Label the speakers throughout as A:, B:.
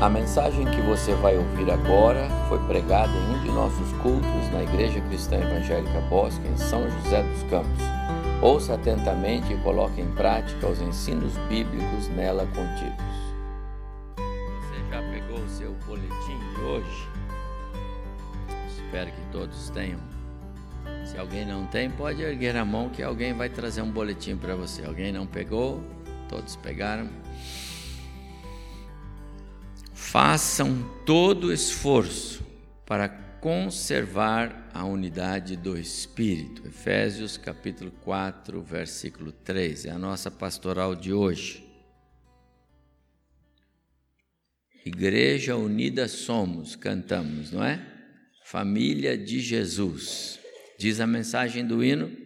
A: A mensagem que você vai ouvir agora foi pregada em um de nossos cultos na Igreja Cristã Evangélica Bosque, em São José dos Campos. Ouça atentamente e coloque em prática os ensinos bíblicos nela contidos. Você já pegou o seu boletim de hoje? Espero que todos tenham. Se alguém não tem, pode erguer a mão que alguém vai trazer um boletim para você. Alguém não pegou? Todos pegaram? Façam todo esforço para conservar a unidade do Espírito. Efésios capítulo 4, versículo 3, é a nossa pastoral de hoje. Igreja unida somos, cantamos, não é? Família de Jesus. Diz a mensagem do hino: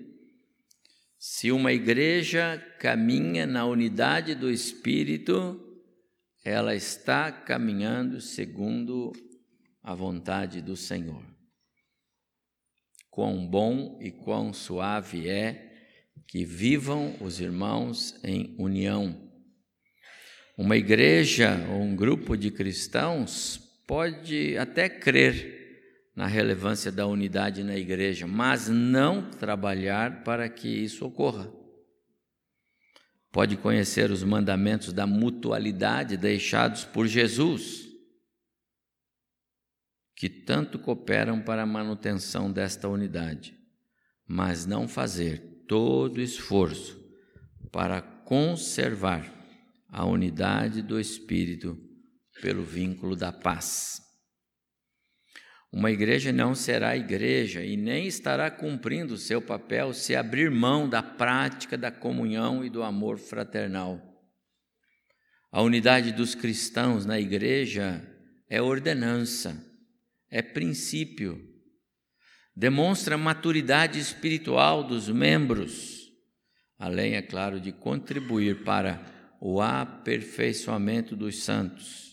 A: se uma igreja caminha na unidade do Espírito, ela está caminhando segundo a vontade do Senhor. Quão bom e quão suave é que vivam os irmãos em união. Uma igreja ou um grupo de cristãos pode até crer na relevância da unidade na igreja, mas não trabalhar para que isso ocorra pode conhecer os mandamentos da mutualidade deixados por Jesus, que tanto cooperam para a manutenção desta unidade, mas não fazer todo esforço para conservar a unidade do Espírito pelo vínculo da paz. Uma igreja não será igreja e nem estará cumprindo seu papel se abrir mão da prática da comunhão e do amor fraternal. A unidade dos cristãos na igreja é ordenança, é princípio, demonstra maturidade espiritual dos membros, além, é claro, de contribuir para o aperfeiçoamento dos santos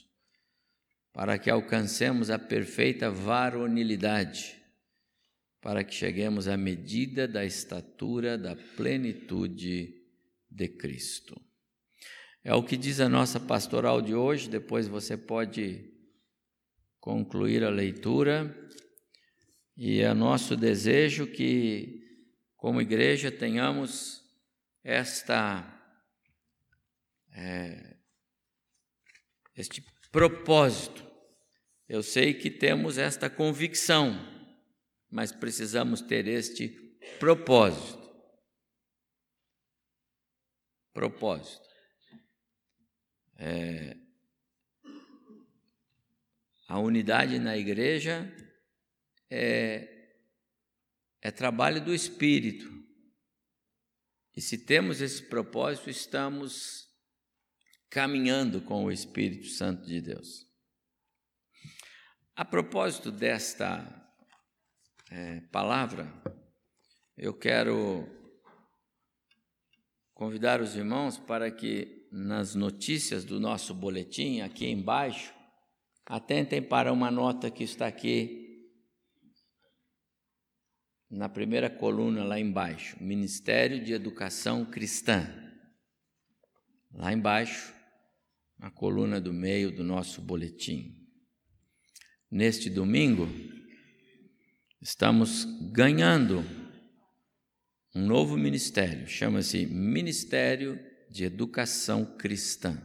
A: para que alcancemos a perfeita varonilidade, para que cheguemos à medida da estatura da plenitude de Cristo. É o que diz a nossa pastoral de hoje, depois você pode concluir a leitura, e é nosso desejo que, como igreja, tenhamos esta. É, este propósito eu sei que temos esta convicção, mas precisamos ter este propósito. Propósito. É, a unidade na igreja é, é trabalho do Espírito. E se temos esse propósito, estamos caminhando com o Espírito Santo de Deus. A propósito desta é, palavra, eu quero convidar os irmãos para que nas notícias do nosso boletim, aqui embaixo, atentem para uma nota que está aqui na primeira coluna lá embaixo, Ministério de Educação Cristã. Lá embaixo, na coluna do meio do nosso boletim neste domingo, estamos ganhando um novo ministério, chama-se Ministério de Educação Cristã.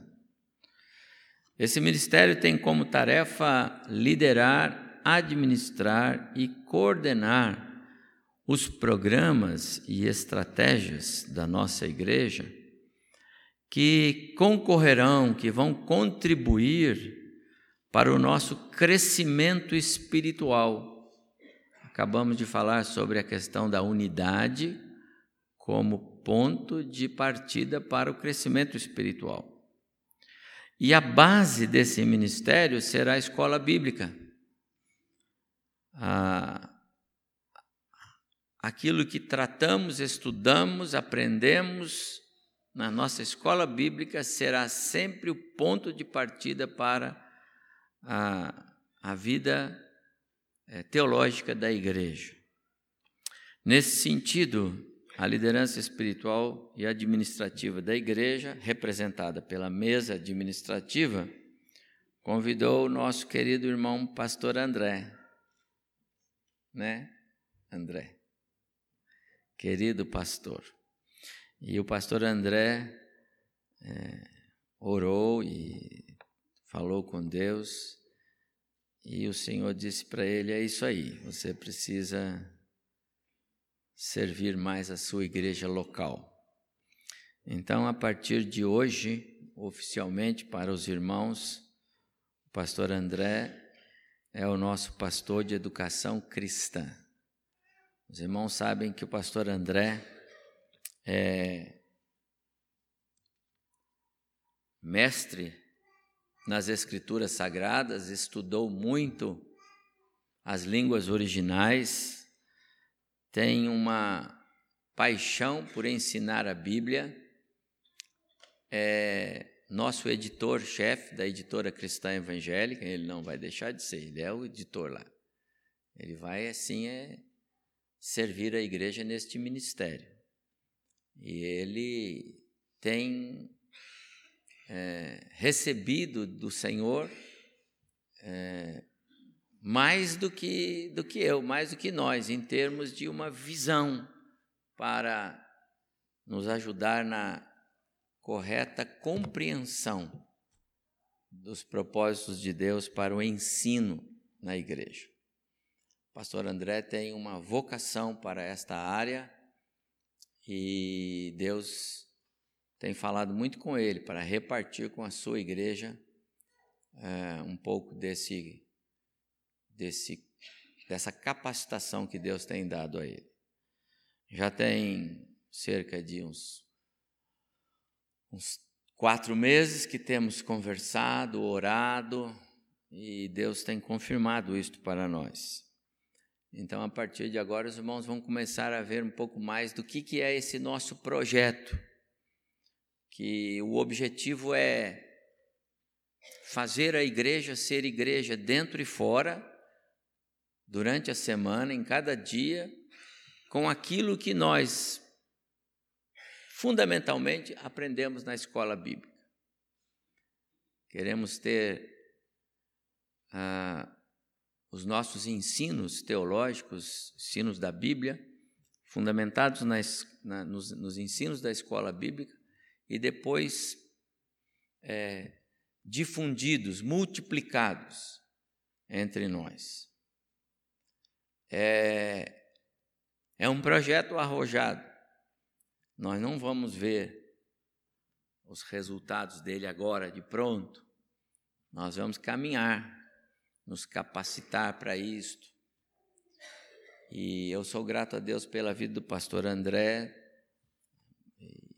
A: Esse ministério tem como tarefa liderar, administrar e coordenar os programas e estratégias da nossa igreja que concorrerão, que vão contribuir para o nosso crescimento espiritual. Acabamos de falar sobre a questão da unidade como ponto de partida para o crescimento espiritual. E a base desse ministério será a escola bíblica. Ah, aquilo que tratamos, estudamos, aprendemos na nossa escola bíblica será sempre o ponto de partida para a, a vida é, teológica da igreja. Nesse sentido, a liderança espiritual e administrativa da igreja, representada pela mesa administrativa, convidou o nosso querido irmão pastor André, né? André, querido pastor. E o pastor André é, orou e falou com Deus, e o Senhor disse para ele: É isso aí, você precisa servir mais a sua igreja local. Então, a partir de hoje, oficialmente para os irmãos, o pastor André é o nosso pastor de educação cristã. Os irmãos sabem que o pastor André é mestre nas escrituras sagradas, estudou muito as línguas originais, tem uma paixão por ensinar a Bíblia, é nosso editor-chefe da editora Cristã Evangélica, ele não vai deixar de ser, ele é o editor lá. Ele vai, assim, é, servir a igreja neste ministério. E ele tem é, recebido do Senhor é, mais do que, do que eu, mais do que nós, em termos de uma visão para nos ajudar na correta compreensão dos propósitos de Deus para o ensino na igreja. O pastor André tem uma vocação para esta área e Deus tem falado muito com ele para repartir com a sua igreja é, um pouco desse, desse, dessa capacitação que Deus tem dado a ele. Já tem cerca de uns uns quatro meses que temos conversado, orado, e Deus tem confirmado isto para nós. Então, a partir de agora, os irmãos vão começar a ver um pouco mais do que, que é esse nosso projeto, que o objetivo é fazer a igreja ser igreja dentro e fora, durante a semana, em cada dia, com aquilo que nós fundamentalmente aprendemos na escola bíblica. Queremos ter ah, os nossos ensinos teológicos, ensinos da Bíblia, fundamentados nas, na, nos, nos, ensinos da escola bíblica e depois é, difundidos, multiplicados entre nós. É, é um projeto arrojado, nós não vamos ver os resultados dele agora de pronto. Nós vamos caminhar, nos capacitar para isto. E eu sou grato a Deus pela vida do pastor André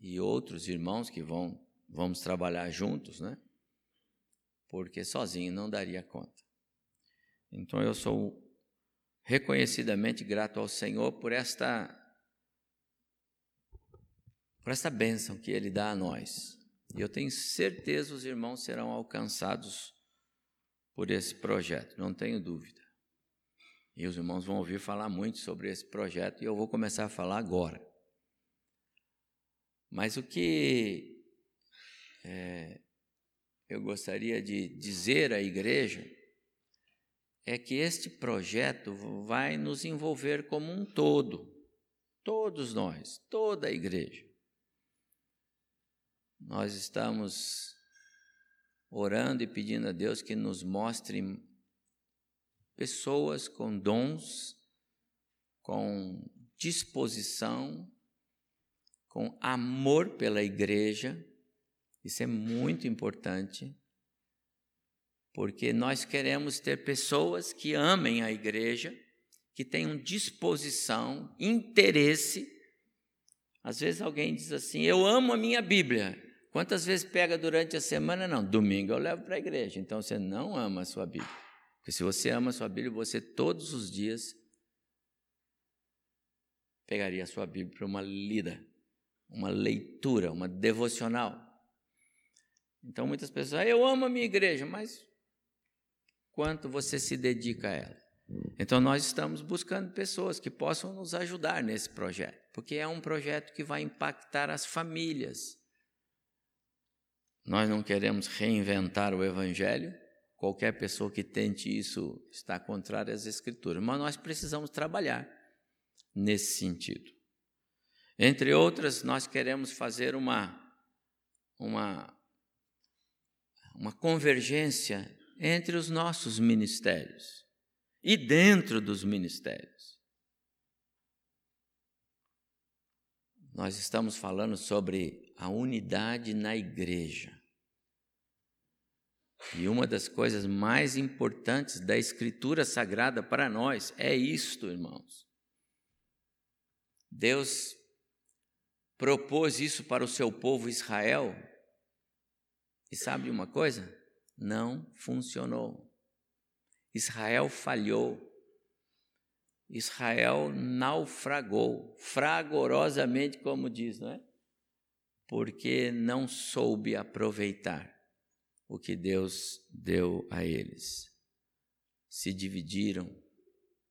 A: e outros irmãos que vão vamos trabalhar juntos, né? Porque sozinho não daria conta. Então eu sou reconhecidamente grato ao Senhor por esta por essa bênção que Ele dá a nós. E eu tenho certeza os irmãos serão alcançados por esse projeto, não tenho dúvida. E os irmãos vão ouvir falar muito sobre esse projeto e eu vou começar a falar agora. Mas o que é, eu gostaria de dizer à igreja é que este projeto vai nos envolver como um todo, todos nós, toda a igreja. Nós estamos orando e pedindo a Deus que nos mostre pessoas com dons, com disposição, com amor pela igreja. Isso é muito importante, porque nós queremos ter pessoas que amem a igreja, que tenham disposição, interesse. Às vezes alguém diz assim: Eu amo a minha Bíblia. Quantas vezes pega durante a semana? Não, domingo eu levo para a igreja. Então você não ama a sua Bíblia. Porque se você ama a sua Bíblia, você todos os dias pegaria a sua Bíblia para uma lida, uma leitura, uma devocional. Então muitas pessoas, ah, eu amo a minha igreja, mas quanto você se dedica a ela? Então nós estamos buscando pessoas que possam nos ajudar nesse projeto, porque é um projeto que vai impactar as famílias. Nós não queremos reinventar o Evangelho, qualquer pessoa que tente isso está contrária às Escrituras, mas nós precisamos trabalhar nesse sentido. Entre outras, nós queremos fazer uma, uma, uma convergência entre os nossos ministérios e dentro dos ministérios. Nós estamos falando sobre a unidade na igreja. E uma das coisas mais importantes da Escritura Sagrada para nós é isto, irmãos. Deus propôs isso para o seu povo Israel. E sabe uma coisa? Não funcionou. Israel falhou. Israel naufragou, fragorosamente, como diz, não é? Porque não soube aproveitar o que Deus deu a eles. Se dividiram,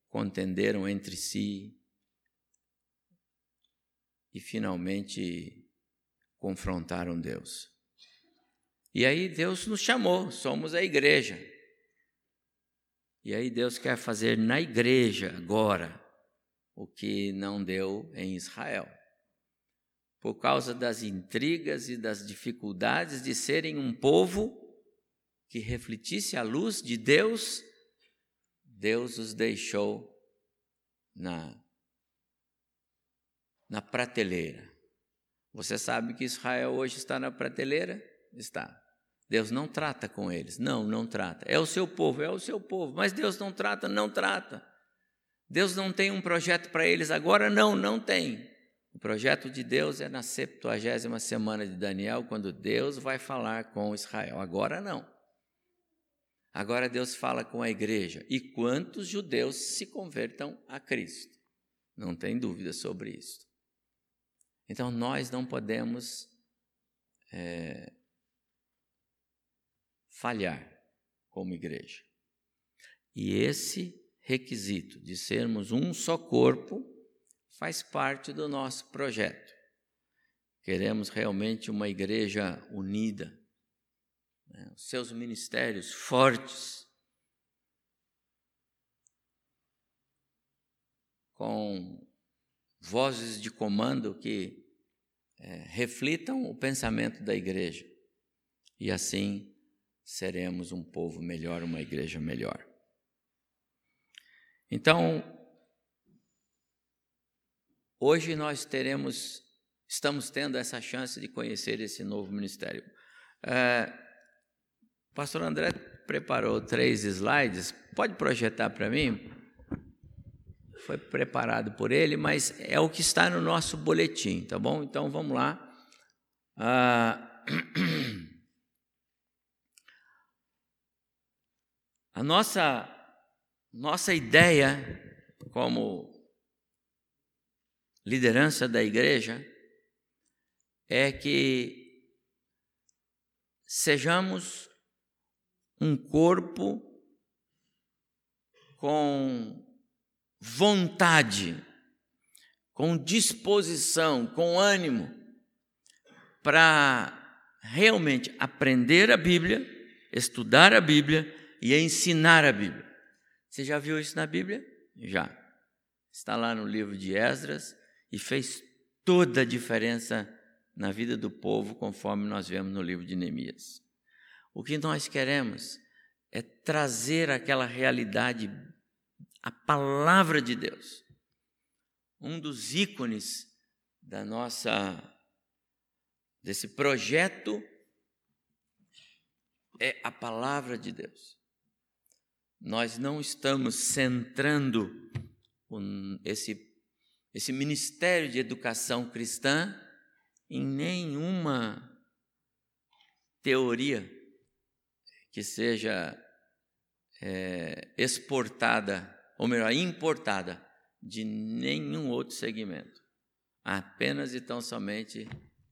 A: contenderam entre si e finalmente confrontaram Deus. E aí Deus nos chamou, somos a igreja. E aí Deus quer fazer na igreja agora o que não deu em Israel. Por causa das intrigas e das dificuldades de serem um povo que refletisse a luz de Deus, Deus os deixou na, na prateleira. Você sabe que Israel hoje está na prateleira? Está. Deus não trata com eles. Não, não trata. É o seu povo, é o seu povo. Mas Deus não trata, não trata. Deus não tem um projeto para eles agora? Não, não tem. O projeto de Deus é na 70 semana de Daniel, quando Deus vai falar com Israel. Agora não. Agora Deus fala com a igreja. E quantos judeus se convertam a Cristo? Não tem dúvida sobre isso. Então nós não podemos é, falhar como igreja. E esse requisito de sermos um só corpo faz parte do nosso projeto. Queremos realmente uma igreja unida, né, os seus ministérios fortes, com vozes de comando que é, reflitam o pensamento da igreja. E assim seremos um povo melhor, uma igreja melhor. Então, hoje nós teremos, estamos tendo essa chance de conhecer esse novo ministério. É, pastor André preparou três slides. Pode projetar para mim? Foi preparado por ele, mas é o que está no nosso boletim, tá bom? Então vamos lá. Ah, a nossa, nossa ideia como liderança da igreja é que sejamos um corpo com vontade, com disposição, com ânimo para realmente aprender a Bíblia, estudar a Bíblia e ensinar a Bíblia. Você já viu isso na Bíblia? Já. Está lá no livro de Esdras e fez toda a diferença na vida do povo, conforme nós vemos no livro de Neemias. O que nós queremos é trazer aquela realidade, a palavra de Deus. Um dos ícones da nossa desse projeto é a palavra de Deus. Nós não estamos centrando esse, esse ministério de educação cristã em nenhuma teoria que seja é, exportada, ou melhor, importada de nenhum outro segmento, apenas e tão somente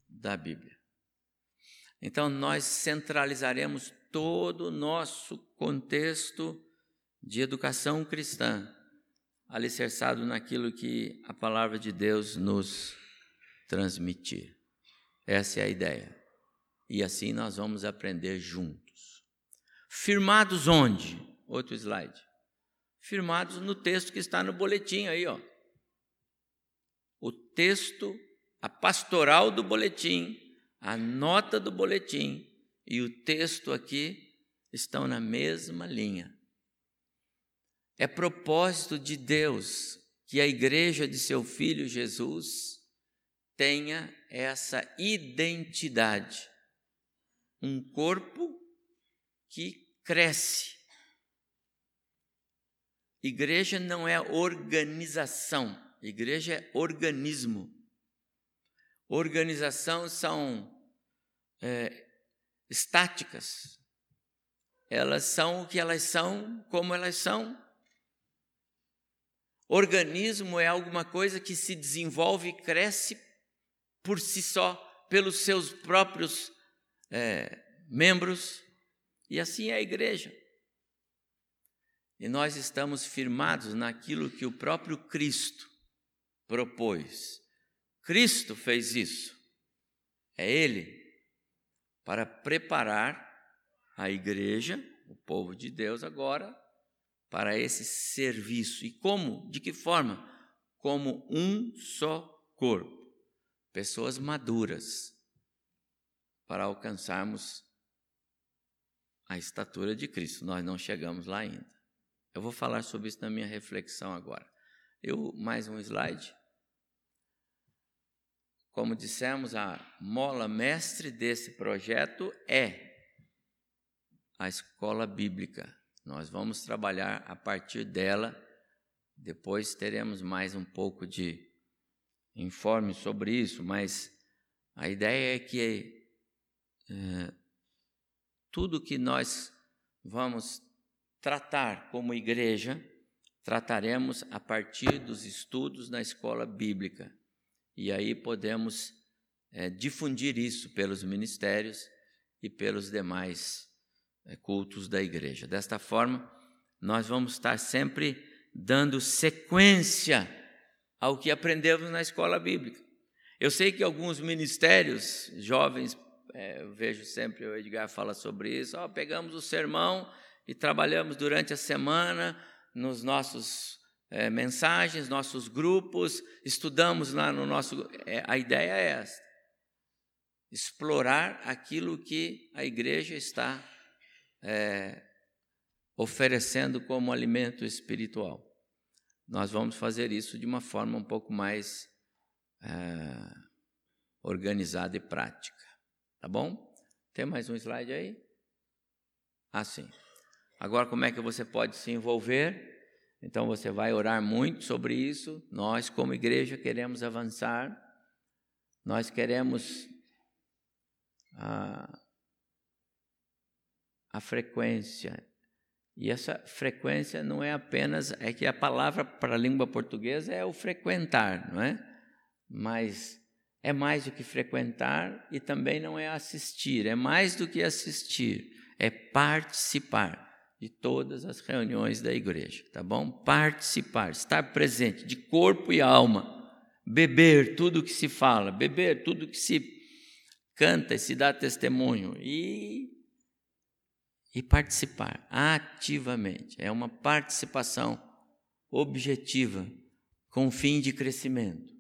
A: da Bíblia. Então, nós centralizaremos todo o nosso contexto de educação cristã, alicerçado naquilo que a palavra de Deus nos transmitir. Essa é a ideia. E assim nós vamos aprender juntos. Firmados onde? Outro slide. Firmados no texto que está no boletim aí, ó. O texto, a pastoral do boletim, a nota do boletim e o texto aqui estão na mesma linha. É propósito de Deus que a igreja de seu filho Jesus tenha essa identidade. Um corpo que cresce. Igreja não é organização, igreja é organismo. Organização são é, estáticas, elas são o que elas são, como elas são. Organismo é alguma coisa que se desenvolve e cresce por si só, pelos seus próprios é, membros, e assim é a igreja. E nós estamos firmados naquilo que o próprio Cristo propôs. Cristo fez isso. É Ele para preparar a igreja, o povo de Deus agora, para esse serviço. E como? De que forma? Como um só corpo. Pessoas maduras para alcançarmos a estatura de Cristo. Nós não chegamos lá ainda. Eu vou falar sobre isso na minha reflexão agora. Eu mais um slide. Como dissemos, a mola mestre desse projeto é a escola bíblica. Nós vamos trabalhar a partir dela. Depois teremos mais um pouco de informe sobre isso, mas a ideia é que é, tudo que nós vamos tratar como igreja, trataremos a partir dos estudos na escola bíblica. E aí podemos é, difundir isso pelos ministérios e pelos demais é, cultos da igreja. Desta forma, nós vamos estar sempre dando sequência ao que aprendemos na escola bíblica. Eu sei que alguns ministérios, jovens é, vejo sempre o Edgar fala sobre isso. Oh, pegamos o sermão e trabalhamos durante a semana nos nossos é, mensagens, nossos grupos, estudamos lá no nosso. É, a ideia é esta: explorar aquilo que a igreja está é, oferecendo como alimento espiritual. Nós vamos fazer isso de uma forma um pouco mais é, organizada e prática. Tá bom? Tem mais um slide aí? Assim. Agora, como é que você pode se envolver? Então, você vai orar muito sobre isso. Nós, como igreja, queremos avançar. Nós queremos a, a frequência. E essa frequência não é apenas. É que a palavra para a língua portuguesa é o frequentar, não é? Mas é mais do que frequentar e também não é assistir, é mais do que assistir, é participar de todas as reuniões da igreja, tá bom? Participar, estar presente de corpo e alma, beber tudo que se fala, beber tudo que se canta e se dá testemunho e e participar ativamente. É uma participação objetiva com fim de crescimento.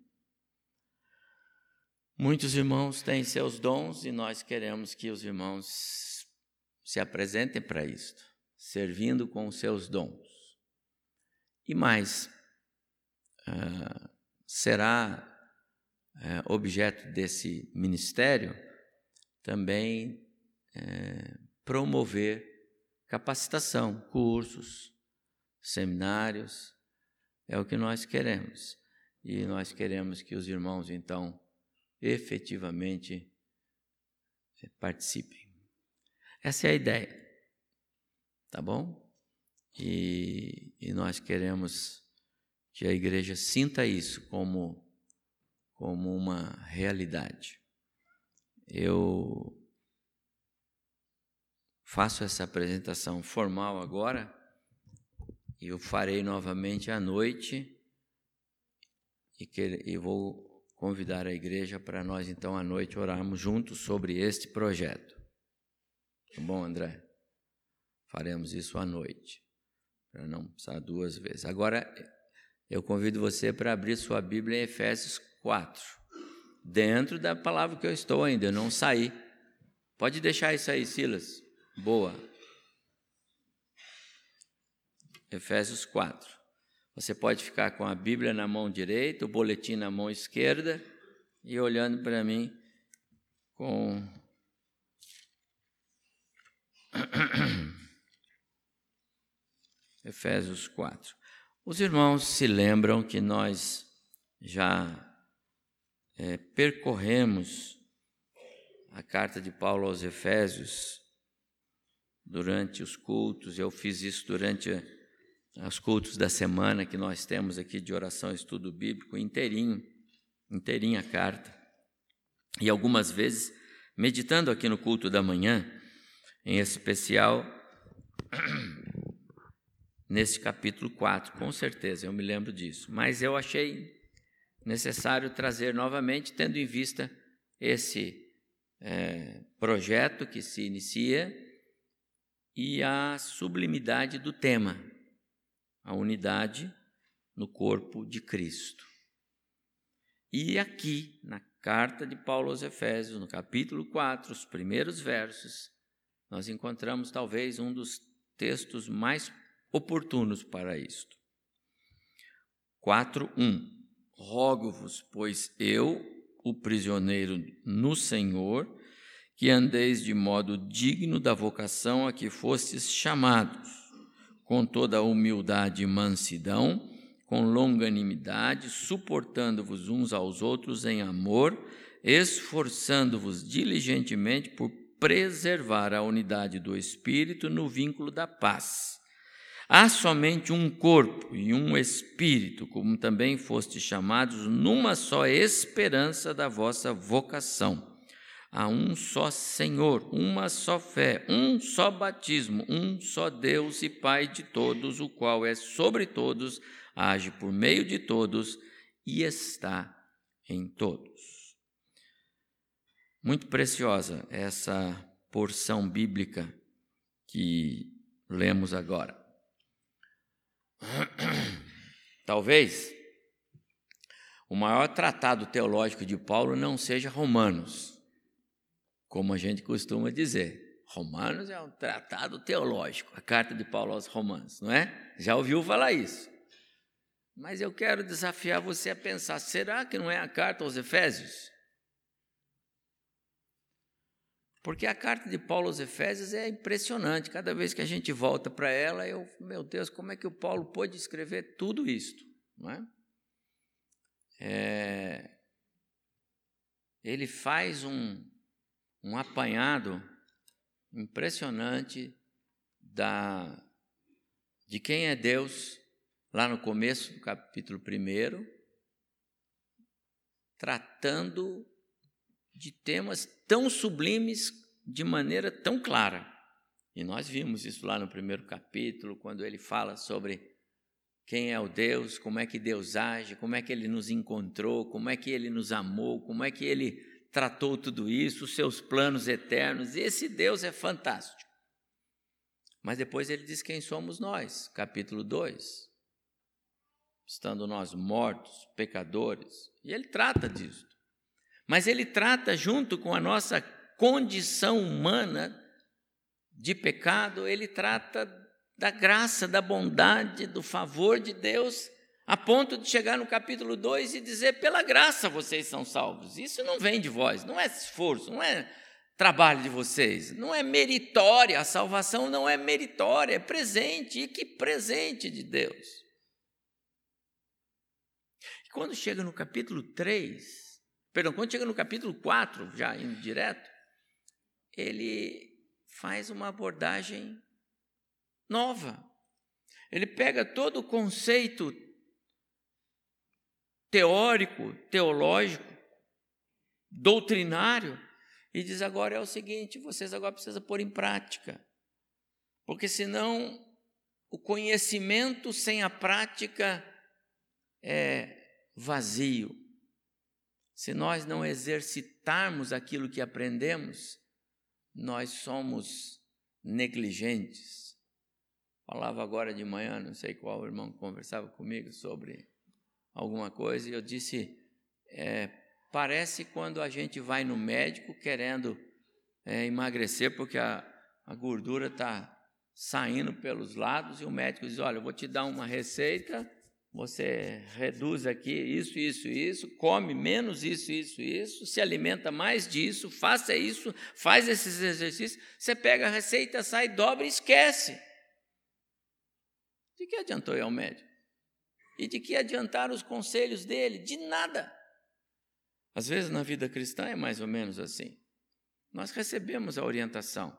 A: Muitos irmãos têm seus dons e nós queremos que os irmãos se apresentem para isto, servindo com os seus dons. E mais, uh, será uh, objeto desse ministério também uh, promover capacitação, cursos, seminários, é o que nós queremos. E nós queremos que os irmãos, então, efetivamente eh, participem. Essa é a ideia, tá bom? E, e nós queremos que a igreja sinta isso como, como uma realidade. Eu faço essa apresentação formal agora e eu farei novamente à noite e, que, e vou convidar a igreja para nós, então, à noite, orarmos juntos sobre este projeto. Tá bom, André? Faremos isso à noite, para não precisar duas vezes. Agora, eu convido você para abrir sua Bíblia em Efésios 4, dentro da palavra que eu estou ainda, eu não saí. Pode deixar isso aí, Silas. Boa. Efésios 4. Você pode ficar com a Bíblia na mão direita, o boletim na mão esquerda e olhando para mim com Efésios 4. Os irmãos se lembram que nós já é, percorremos a carta de Paulo aos Efésios durante os cultos, eu fiz isso durante os cultos da semana que nós temos aqui de oração e estudo bíblico, inteirinho, inteirinha a carta. E algumas vezes, meditando aqui no culto da manhã, em especial nesse capítulo 4, com certeza, eu me lembro disso. Mas eu achei necessário trazer novamente, tendo em vista esse é, projeto que se inicia e a sublimidade do tema, a unidade no corpo de Cristo. E aqui, na carta de Paulo aos Efésios, no capítulo 4, os primeiros versos, nós encontramos talvez um dos textos mais oportunos para isto. 4:1 Rogo-vos, pois eu, o prisioneiro no Senhor, que andeis de modo digno da vocação a que fostes chamados, com toda a humildade e mansidão, com longanimidade, suportando-vos uns aos outros em amor, esforçando-vos diligentemente por preservar a unidade do espírito no vínculo da paz. Há somente um corpo e um espírito, como também fostes chamados numa só esperança da vossa vocação Há um só Senhor, uma só fé, um só batismo, um só Deus e Pai de todos, o qual é sobre todos, age por meio de todos e está em todos. Muito preciosa essa porção bíblica que lemos agora. Talvez o maior tratado teológico de Paulo não seja Romanos como a gente costuma dizer. Romanos é um tratado teológico, a carta de Paulo aos Romanos, não é? Já ouviu falar isso? Mas eu quero desafiar você a pensar: será que não é a carta aos Efésios? Porque a carta de Paulo aos Efésios é impressionante. Cada vez que a gente volta para ela, eu, meu Deus, como é que o Paulo pôde escrever tudo isto, não é? é ele faz um, um apanhado impressionante da de quem é Deus lá no começo do capítulo 1, tratando de temas tão sublimes de maneira tão clara. E nós vimos isso lá no primeiro capítulo, quando ele fala sobre quem é o Deus, como é que Deus age, como é que ele nos encontrou, como é que ele nos amou, como é que ele tratou tudo isso, os seus planos eternos. Esse Deus é fantástico. Mas depois ele diz quem somos nós, capítulo 2. Estando nós mortos, pecadores. E ele trata disso. Mas ele trata, junto com a nossa condição humana de pecado, ele trata da graça, da bondade, do favor de Deus a ponto de chegar no capítulo 2 e dizer: pela graça vocês são salvos. Isso não vem de vós, não é esforço, não é trabalho de vocês, não é meritória, a salvação não é meritória, é presente, e que presente de Deus. Quando chega no capítulo 3, perdão, quando chega no capítulo 4, já indo direto, ele faz uma abordagem nova. Ele pega todo o conceito teórico, teológico, doutrinário, e diz agora é o seguinte: vocês agora precisam pôr em prática, porque senão o conhecimento sem a prática é vazio. Se nós não exercitarmos aquilo que aprendemos, nós somos negligentes, falava agora de manhã, não sei qual irmão conversava comigo sobre alguma coisa, e eu disse: é, parece quando a gente vai no médico querendo é, emagrecer porque a, a gordura está saindo pelos lados e o médico diz: Olha, eu vou te dar uma receita, você reduz aqui isso, isso, isso, come menos isso, isso, isso, se alimenta mais disso, faça isso, faz esses exercícios. Você pega a receita, sai, dobra e esquece. De que adiantou ir ao médico? E de que adiantaram os conselhos dele? De nada. Às vezes na vida cristã é mais ou menos assim. Nós recebemos a orientação.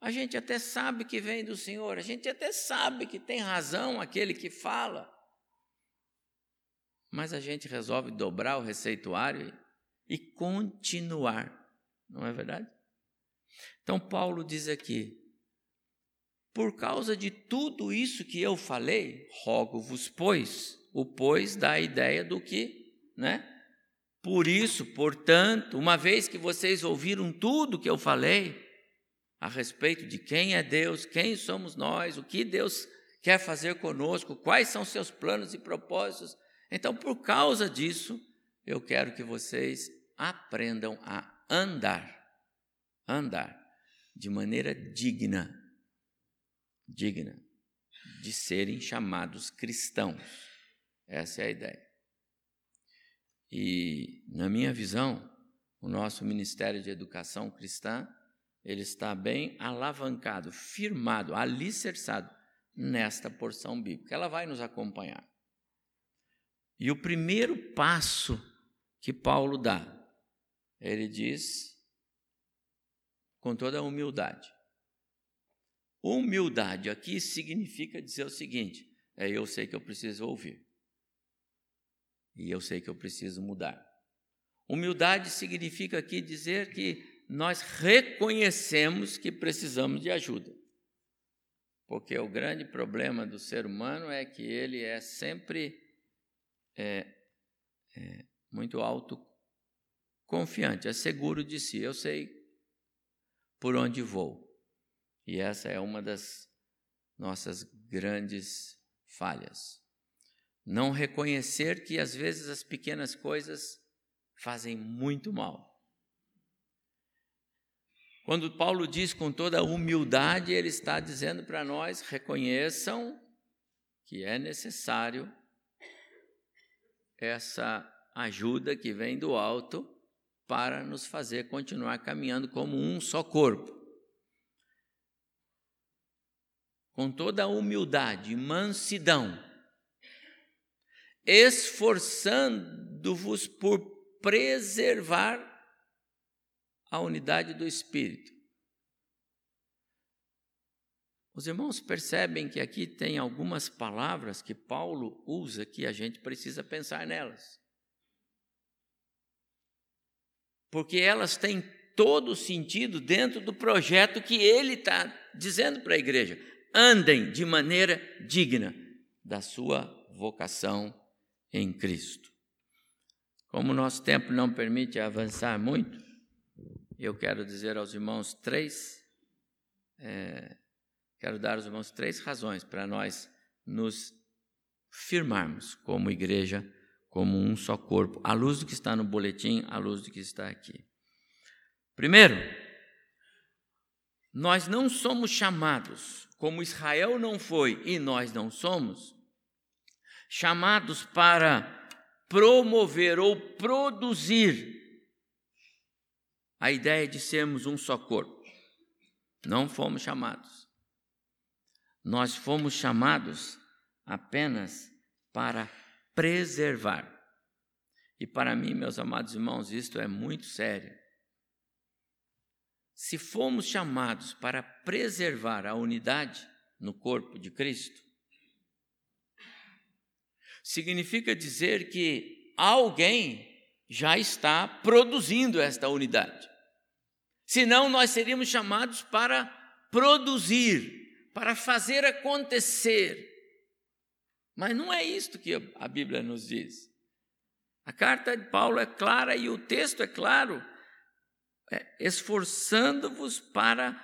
A: A gente até sabe que vem do Senhor, a gente até sabe que tem razão aquele que fala. Mas a gente resolve dobrar o receituário e continuar, não é verdade? Então, Paulo diz aqui: por causa de tudo isso que eu falei, rogo-vos, pois, o pois dá a ideia do que, né? Por isso, portanto, uma vez que vocês ouviram tudo que eu falei a respeito de quem é Deus, quem somos nós, o que Deus quer fazer conosco, quais são seus planos e propósitos, então, por causa disso, eu quero que vocês aprendam a andar, andar de maneira digna, digna de serem chamados cristãos. Essa é a ideia. E, na minha visão, o nosso Ministério de Educação Cristã, ele está bem alavancado, firmado, alicerçado nesta porção bíblica. Ela vai nos acompanhar. E o primeiro passo que Paulo dá, ele diz com toda a humildade. Humildade aqui significa dizer o seguinte: é eu sei que eu preciso ouvir. E eu sei que eu preciso mudar. Humildade significa aqui dizer que nós reconhecemos que precisamos de ajuda. Porque o grande problema do ser humano é que ele é sempre é, é muito autoconfiante, é seguro de si. Eu sei por onde vou. E essa é uma das nossas grandes falhas. Não reconhecer que às vezes as pequenas coisas fazem muito mal. Quando Paulo diz com toda humildade, ele está dizendo para nós: reconheçam que é necessário essa ajuda que vem do alto para nos fazer continuar caminhando como um só corpo. Com toda a humildade e mansidão, esforçando-vos por preservar a unidade do Espírito. Os irmãos percebem que aqui tem algumas palavras que Paulo usa que a gente precisa pensar nelas. Porque elas têm todo o sentido dentro do projeto que ele está dizendo para a igreja. Andem de maneira digna da sua vocação em Cristo. Como o nosso tempo não permite avançar muito, eu quero dizer aos irmãos três, é, quero dar aos irmãos três razões para nós nos firmarmos como igreja, como um só corpo, à luz do que está no boletim, à luz do que está aqui. Primeiro, nós não somos chamados, como Israel não foi e nós não somos, chamados para promover ou produzir a ideia de sermos um só corpo. Não fomos chamados. Nós fomos chamados apenas para preservar. E para mim, meus amados irmãos, isto é muito sério. Se fomos chamados para preservar a unidade no corpo de Cristo, significa dizer que alguém já está produzindo esta unidade. Senão, nós seríamos chamados para produzir, para fazer acontecer. Mas não é isto que a Bíblia nos diz. A carta de Paulo é clara e o texto é claro. É, esforçando-vos para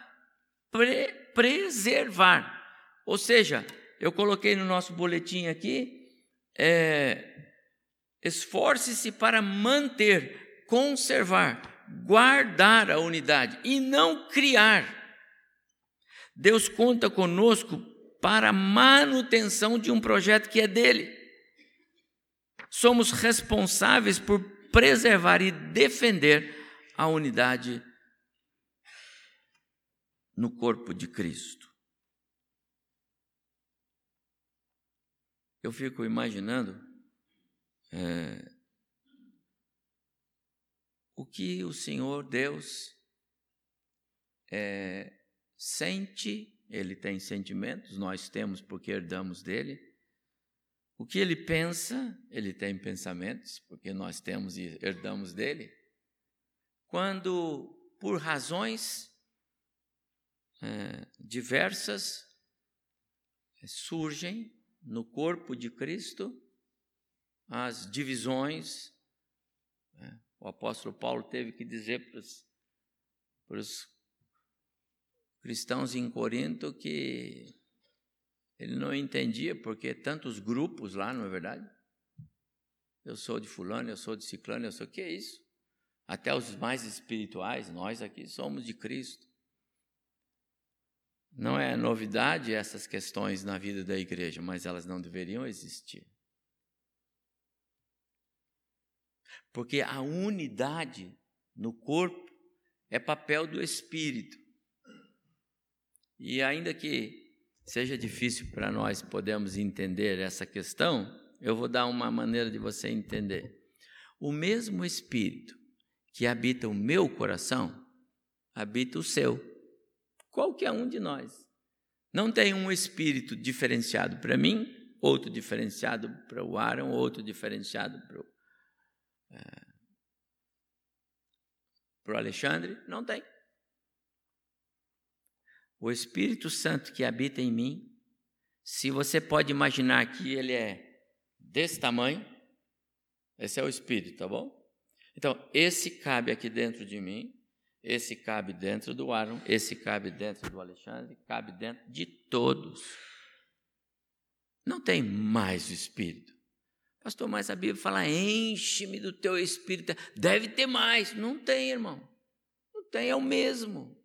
A: pre preservar Ou seja, eu coloquei no nosso boletim aqui, é, esforce-se para manter, conservar, guardar a unidade e não criar. Deus conta conosco para a manutenção de um projeto que é dele. Somos responsáveis por preservar e defender a unidade no corpo de Cristo. Eu fico imaginando é, o que o Senhor Deus é, sente, Ele tem sentimentos, nós temos porque herdamos dele. O que ele pensa, ele tem pensamentos, porque nós temos e herdamos dele. Quando, por razões é, diversas, surgem no corpo de Cristo as divisões. Né? O apóstolo Paulo teve que dizer para os cristãos em Corinto que ele não entendia porque tantos grupos lá, não é verdade? Eu sou de fulano, eu sou de ciclano, eu sou o que é isso? Até os mais espirituais, nós aqui somos de Cristo. Não é novidade essas questões na vida da igreja, mas elas não deveriam existir. Porque a unidade no corpo é papel do Espírito. E ainda que seja difícil para nós podermos entender essa questão, eu vou dar uma maneira de você entender. O mesmo Espírito que habita o meu coração habita o seu qualquer um de nós. Não tem um espírito diferenciado para mim, outro diferenciado para o Aaron, outro diferenciado para o, é, para o Alexandre. Não tem. O Espírito Santo que habita em mim, se você pode imaginar que ele é desse tamanho, esse é o Espírito, tá bom? Então, esse cabe aqui dentro de mim, esse cabe dentro do Aaron, esse cabe dentro do Alexandre, cabe dentro de todos. Não tem mais o Espírito. Pastor, mas a Bíblia fala: enche-me do teu Espírito. Deve ter mais. Não tem, irmão. Não tem, é o mesmo.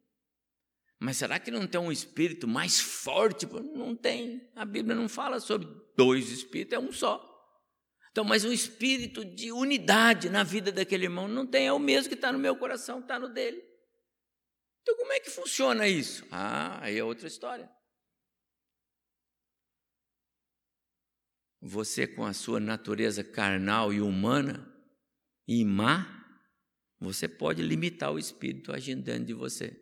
A: Mas será que não tem um Espírito mais forte? Não tem. A Bíblia não fala sobre dois Espíritos, é um só. Então, mas um espírito de unidade na vida daquele irmão não tem, é o mesmo que está no meu coração, está no dele. Então, como é que funciona isso? Ah, aí é outra história. Você, com a sua natureza carnal e humana e má, você pode limitar o espírito agindo dentro de você.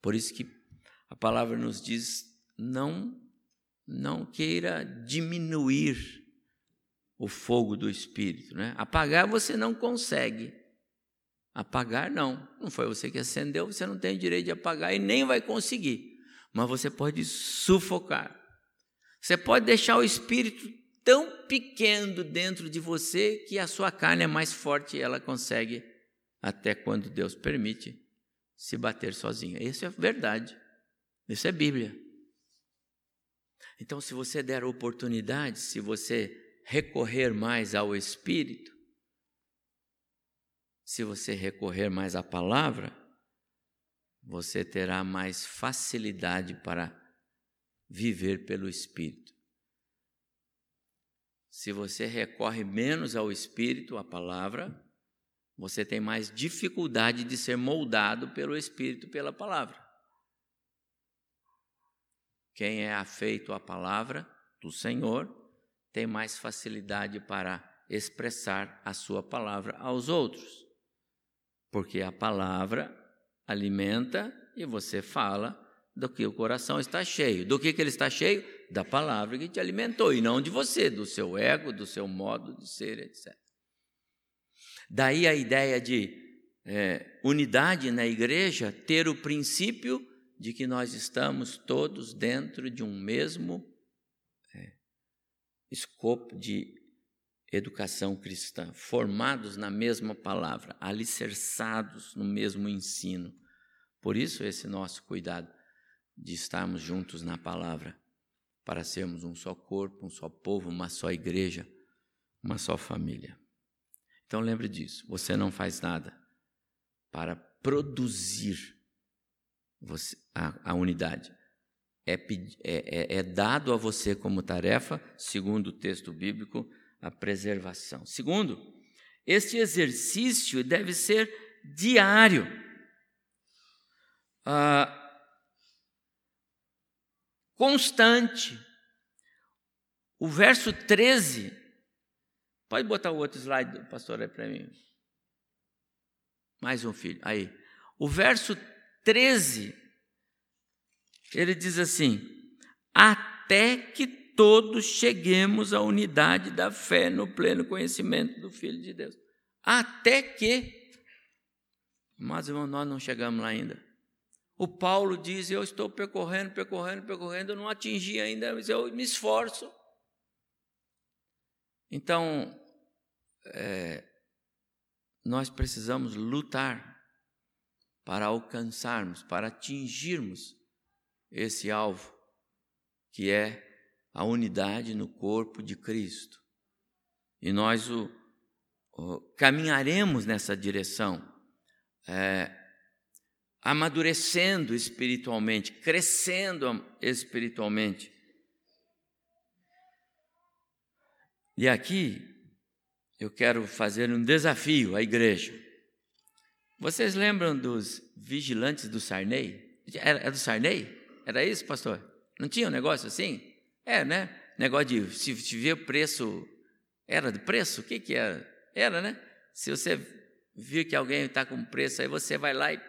A: Por isso que a palavra nos diz: não, não queira diminuir o fogo do Espírito. Né? Apagar você não consegue. Apagar, não. Não foi você que acendeu, você não tem direito de apagar e nem vai conseguir. Mas você pode sufocar. Você pode deixar o Espírito tão pequeno dentro de você que a sua carne é mais forte e ela consegue, até quando Deus permite, se bater sozinha. Isso é verdade. Isso é Bíblia. Então, se você der oportunidade, se você recorrer mais ao Espírito, se você recorrer mais à palavra, você terá mais facilidade para viver pelo Espírito. Se você recorre menos ao Espírito, à palavra, você tem mais dificuldade de ser moldado pelo Espírito, pela palavra. Quem é afeito à palavra do Senhor, tem mais facilidade para expressar a sua palavra aos outros. Porque a palavra alimenta e você fala do que o coração está cheio. Do que, que ele está cheio? Da palavra que te alimentou, e não de você, do seu ego, do seu modo de ser, etc. Daí a ideia de é, unidade na igreja ter o princípio de que nós estamos todos dentro de um mesmo escopo de educação cristã, formados na mesma palavra, alicerçados no mesmo ensino. Por isso, esse nosso cuidado. de estarmos juntos na palavra, para sermos um só corpo, um só povo, uma só igreja, uma só família. Então lembre disso, você não faz nada para produzir a, a unidade. É, é, é, é dado a você como tarefa, segundo o texto bíblico, a preservação. Segundo, este exercício deve ser diário. Ah, constante. O verso 13, pode botar o outro slide, pastor, aí para mim. Mais um filho, aí. O verso 13, ele diz assim: até que todos cheguemos à unidade da fé no pleno conhecimento do Filho de Deus. Até que, mas irmão, nós não chegamos lá ainda. O Paulo diz: Eu estou percorrendo, percorrendo, percorrendo, eu não atingi ainda, mas eu me esforço. Então, é, nós precisamos lutar para alcançarmos, para atingirmos esse alvo, que é a unidade no corpo de Cristo. E nós o, o caminharemos nessa direção. É, amadurecendo espiritualmente, crescendo espiritualmente. E aqui eu quero fazer um desafio à igreja. Vocês lembram dos vigilantes do Sarney? Era, é do Sarney? Era isso, pastor? Não tinha um negócio assim? É, né? Negócio de se, se ver preço. Era de preço? O que, que era? Era, né? Se você vir que alguém está com preço, aí você vai lá e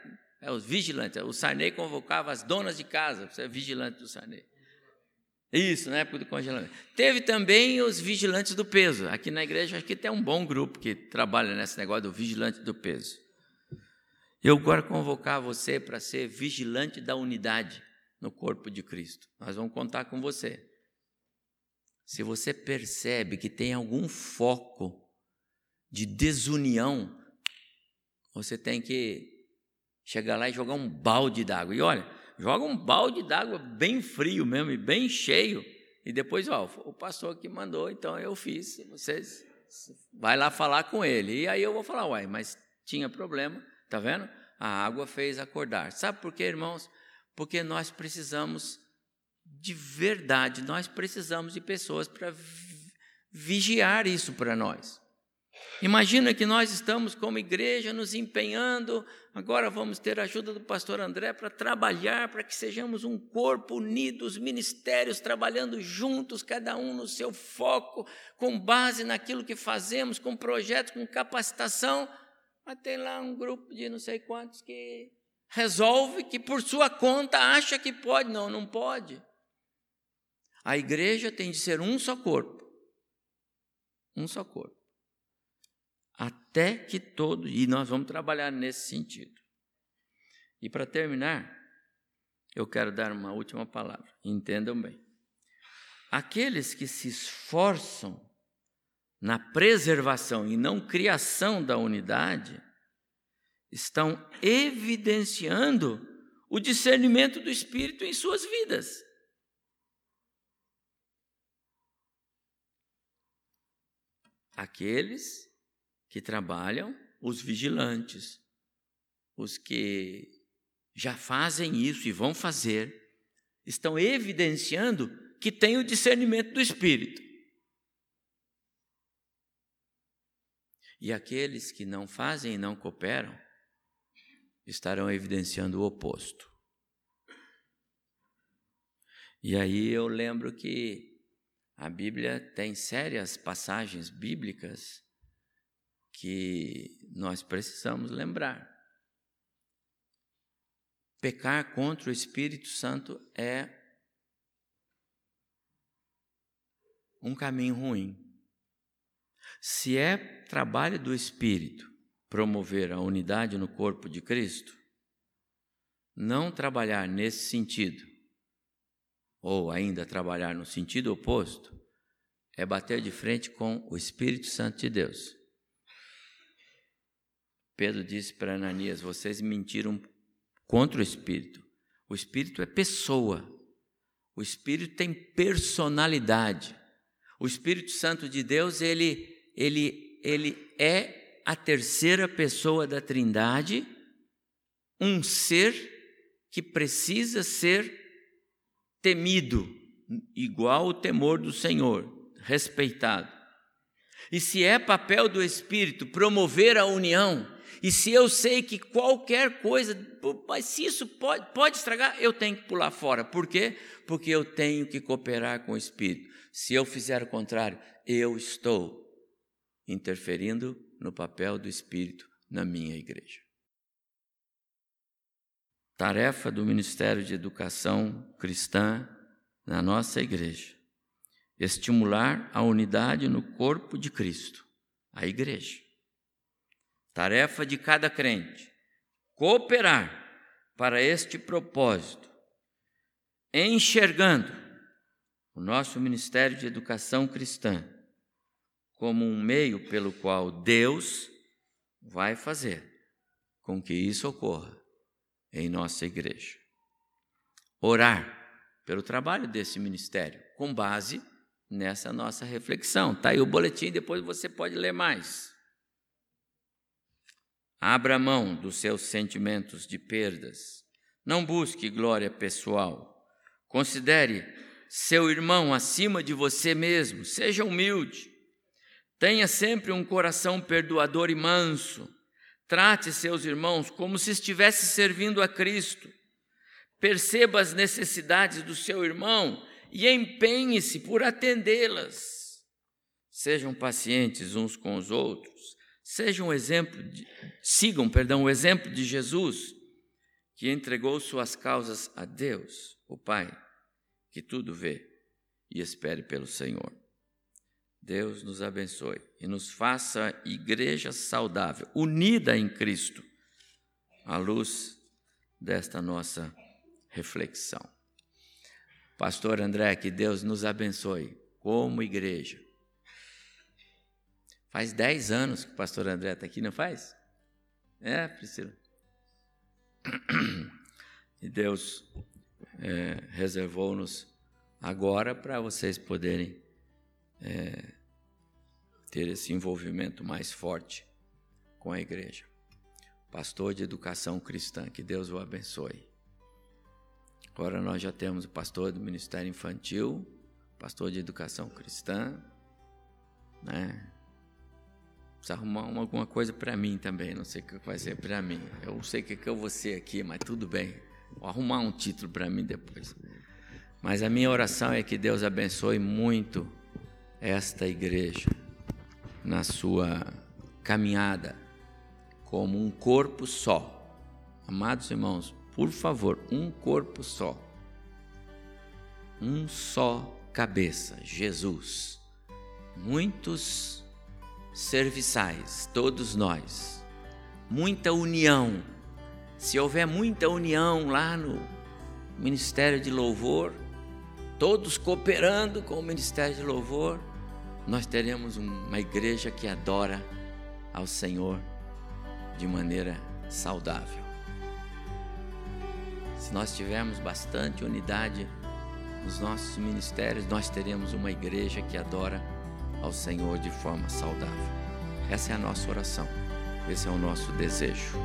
A: é os vigilantes. O Sarney convocava as donas de casa, você é vigilante do Sarney. Isso, na época do congelamento. Teve também os vigilantes do peso. Aqui na igreja, acho que tem um bom grupo que trabalha nesse negócio do vigilante do peso. Eu quero convocar você para ser vigilante da unidade no corpo de Cristo. Nós vamos contar com você. Se você percebe que tem algum foco de desunião, você tem que chegar lá e jogar um balde d'água. E olha, joga um balde d'água bem frio mesmo e bem cheio. E depois, ó, o pastor que mandou, então eu fiz. Vocês vai lá falar com ele. E aí eu vou falar, uai, mas tinha problema, tá vendo? A água fez acordar. Sabe por quê, irmãos? Porque nós precisamos de verdade, nós precisamos de pessoas para vigiar isso para nós. Imagina que nós estamos como igreja nos empenhando, agora vamos ter a ajuda do pastor André para trabalhar, para que sejamos um corpo unido, os ministérios trabalhando juntos, cada um no seu foco, com base naquilo que fazemos, com projetos, com capacitação. Mas tem lá um grupo de não sei quantos que resolve que por sua conta acha que pode. Não, não pode. A igreja tem de ser um só corpo. Um só corpo até que todos, e nós vamos trabalhar nesse sentido. E para terminar, eu quero dar uma última palavra, entendam bem. Aqueles que se esforçam na preservação e não criação da unidade, estão evidenciando o discernimento do Espírito em suas vidas. Aqueles que trabalham, os vigilantes, os que já fazem isso e vão fazer, estão evidenciando que têm o discernimento do Espírito. E aqueles que não fazem e não cooperam estarão evidenciando o oposto. E aí eu lembro que a Bíblia tem sérias passagens bíblicas que nós precisamos lembrar. Pecar contra o Espírito Santo é um caminho ruim. Se é trabalho do Espírito promover a unidade no corpo de Cristo, não trabalhar nesse sentido, ou ainda trabalhar no sentido oposto, é bater de frente com o Espírito Santo de Deus. Pedro disse para Ananias: Vocês mentiram contra o Espírito. O Espírito é pessoa. O Espírito tem personalidade. O Espírito Santo de Deus, ele, ele, ele é a terceira pessoa da Trindade, um ser que precisa ser temido, igual o temor do Senhor, respeitado. E se é papel do Espírito promover a união, e se eu sei que qualquer coisa, mas se isso pode, pode estragar, eu tenho que pular fora. Por quê? Porque eu tenho que cooperar com o Espírito. Se eu fizer o contrário, eu estou interferindo no papel do Espírito na minha igreja. Tarefa do Ministério de Educação Cristã na nossa igreja: estimular a unidade no corpo de Cristo, a igreja. Tarefa de cada crente: cooperar para este propósito, enxergando o nosso Ministério de Educação Cristã como um meio pelo qual Deus vai fazer com que isso ocorra em nossa igreja. Orar pelo trabalho desse ministério, com base nessa nossa reflexão. Está aí o boletim, depois você pode ler mais. Abra mão dos seus sentimentos de perdas. Não busque glória pessoal. Considere seu irmão acima de você mesmo. Seja humilde. Tenha sempre um coração perdoador e manso. Trate seus irmãos como se estivesse servindo a Cristo. Perceba as necessidades do seu irmão e empenhe-se por atendê-las. Sejam pacientes uns com os outros Sejam um exemplo, de, sigam, perdão, o exemplo de Jesus, que entregou suas causas a Deus, o Pai, que tudo vê, e espere pelo Senhor. Deus nos abençoe e nos faça igreja saudável, unida em Cristo, à luz desta nossa reflexão. Pastor André, que Deus nos abençoe como igreja Faz 10 anos que o pastor André está aqui, não faz? É, Priscila. E Deus é, reservou-nos agora para vocês poderem é, ter esse envolvimento mais forte com a igreja. Pastor de educação cristã, que Deus o abençoe. Agora nós já temos o pastor do Ministério Infantil, pastor de educação cristã, né? Precisa arrumar alguma coisa para mim também. Não sei o que vai ser para mim. Eu sei o que eu vou ser aqui, mas tudo bem. Vou arrumar um título para mim depois. Mas a minha oração é que Deus abençoe muito esta igreja na sua caminhada como um corpo só. Amados irmãos, por favor, um corpo só. Um só cabeça, Jesus. Muitos serviçais, todos nós. Muita união. Se houver muita união lá no Ministério de Louvor, todos cooperando com o Ministério de Louvor, nós teremos uma igreja que adora ao Senhor de maneira saudável. Se nós tivermos bastante unidade nos nossos ministérios, nós teremos uma igreja que adora ao Senhor de forma saudável. Essa é a nossa oração, esse é o nosso desejo.